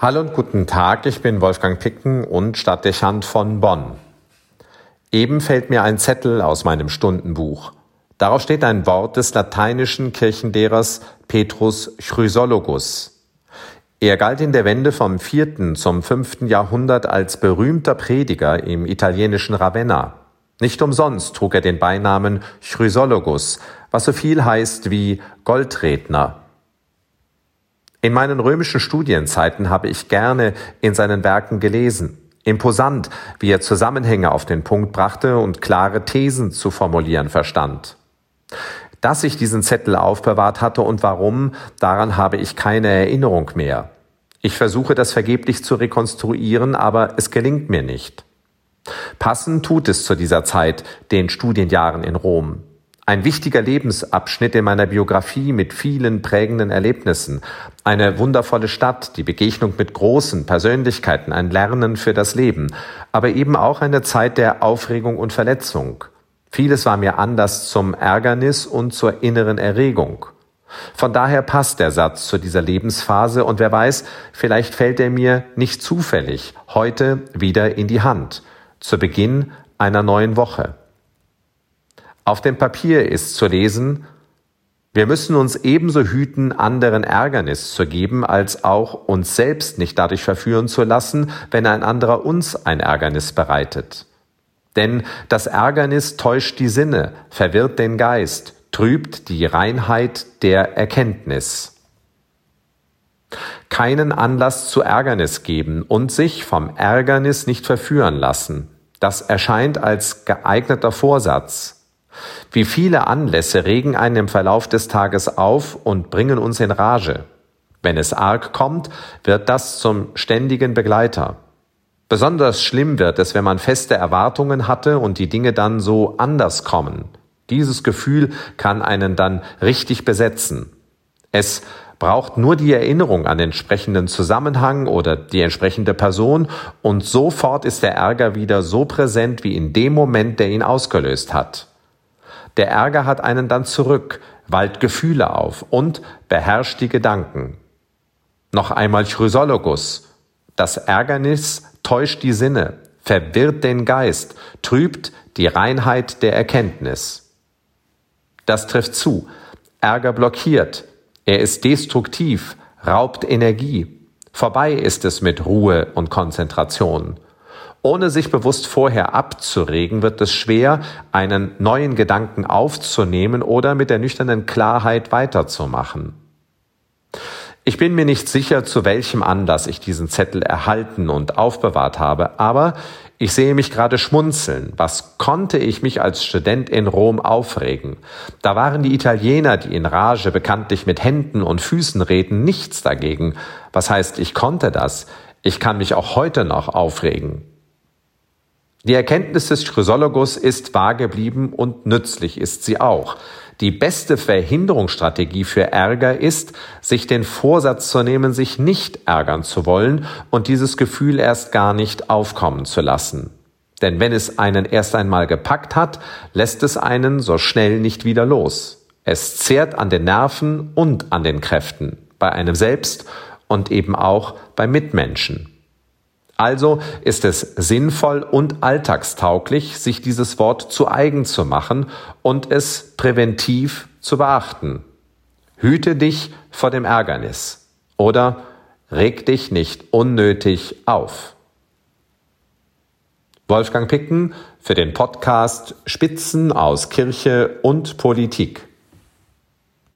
Hallo und guten Tag, ich bin Wolfgang Picken und Stadtdechant von Bonn. Eben fällt mir ein Zettel aus meinem Stundenbuch. Darauf steht ein Wort des lateinischen Kirchenlehrers Petrus Chrysologus. Er galt in der Wende vom vierten zum fünften Jahrhundert als berühmter Prediger im italienischen Ravenna. Nicht umsonst trug er den Beinamen Chrysologus, was so viel heißt wie Goldredner. In meinen römischen Studienzeiten habe ich gerne in seinen Werken gelesen. Imposant, wie er Zusammenhänge auf den Punkt brachte und klare Thesen zu formulieren verstand. Dass ich diesen Zettel aufbewahrt hatte und warum, daran habe ich keine Erinnerung mehr. Ich versuche das vergeblich zu rekonstruieren, aber es gelingt mir nicht. Passend tut es zu dieser Zeit, den Studienjahren in Rom. Ein wichtiger Lebensabschnitt in meiner Biografie mit vielen prägenden Erlebnissen. Eine wundervolle Stadt, die Begegnung mit großen Persönlichkeiten, ein Lernen für das Leben. Aber eben auch eine Zeit der Aufregung und Verletzung. Vieles war mir anders zum Ärgernis und zur inneren Erregung. Von daher passt der Satz zu dieser Lebensphase und wer weiß, vielleicht fällt er mir nicht zufällig heute wieder in die Hand. Zu Beginn einer neuen Woche. Auf dem Papier ist zu lesen, wir müssen uns ebenso hüten, anderen Ärgernis zu geben, als auch uns selbst nicht dadurch verführen zu lassen, wenn ein anderer uns ein Ärgernis bereitet. Denn das Ärgernis täuscht die Sinne, verwirrt den Geist, trübt die Reinheit der Erkenntnis. Keinen Anlass zu Ärgernis geben und sich vom Ärgernis nicht verführen lassen. Das erscheint als geeigneter Vorsatz. Wie viele Anlässe regen einen im Verlauf des Tages auf und bringen uns in Rage. Wenn es arg kommt, wird das zum ständigen Begleiter. Besonders schlimm wird es, wenn man feste Erwartungen hatte und die Dinge dann so anders kommen. Dieses Gefühl kann einen dann richtig besetzen. Es braucht nur die Erinnerung an den entsprechenden Zusammenhang oder die entsprechende Person und sofort ist der Ärger wieder so präsent wie in dem Moment, der ihn ausgelöst hat. Der Ärger hat einen dann zurück, wallt Gefühle auf und beherrscht die Gedanken. Noch einmal Chrysologus. Das Ärgernis täuscht die Sinne, verwirrt den Geist, trübt die Reinheit der Erkenntnis. Das trifft zu. Ärger blockiert. Er ist destruktiv, raubt Energie. Vorbei ist es mit Ruhe und Konzentration. Ohne sich bewusst vorher abzuregen, wird es schwer, einen neuen Gedanken aufzunehmen oder mit der nüchternen Klarheit weiterzumachen. Ich bin mir nicht sicher, zu welchem Anlass ich diesen Zettel erhalten und aufbewahrt habe, aber ich sehe mich gerade schmunzeln. Was konnte ich mich als Student in Rom aufregen? Da waren die Italiener, die in Rage bekanntlich mit Händen und Füßen reden, nichts dagegen. Was heißt, ich konnte das? Ich kann mich auch heute noch aufregen. Die Erkenntnis des Chrysologus ist wahr geblieben und nützlich ist sie auch. Die beste Verhinderungsstrategie für Ärger ist, sich den Vorsatz zu nehmen, sich nicht ärgern zu wollen und dieses Gefühl erst gar nicht aufkommen zu lassen. Denn wenn es einen erst einmal gepackt hat, lässt es einen so schnell nicht wieder los. Es zehrt an den Nerven und an den Kräften, bei einem selbst und eben auch bei Mitmenschen. Also ist es sinnvoll und alltagstauglich, sich dieses Wort zu eigen zu machen und es präventiv zu beachten. Hüte dich vor dem Ärgernis oder reg dich nicht unnötig auf. Wolfgang Picken für den Podcast Spitzen aus Kirche und Politik.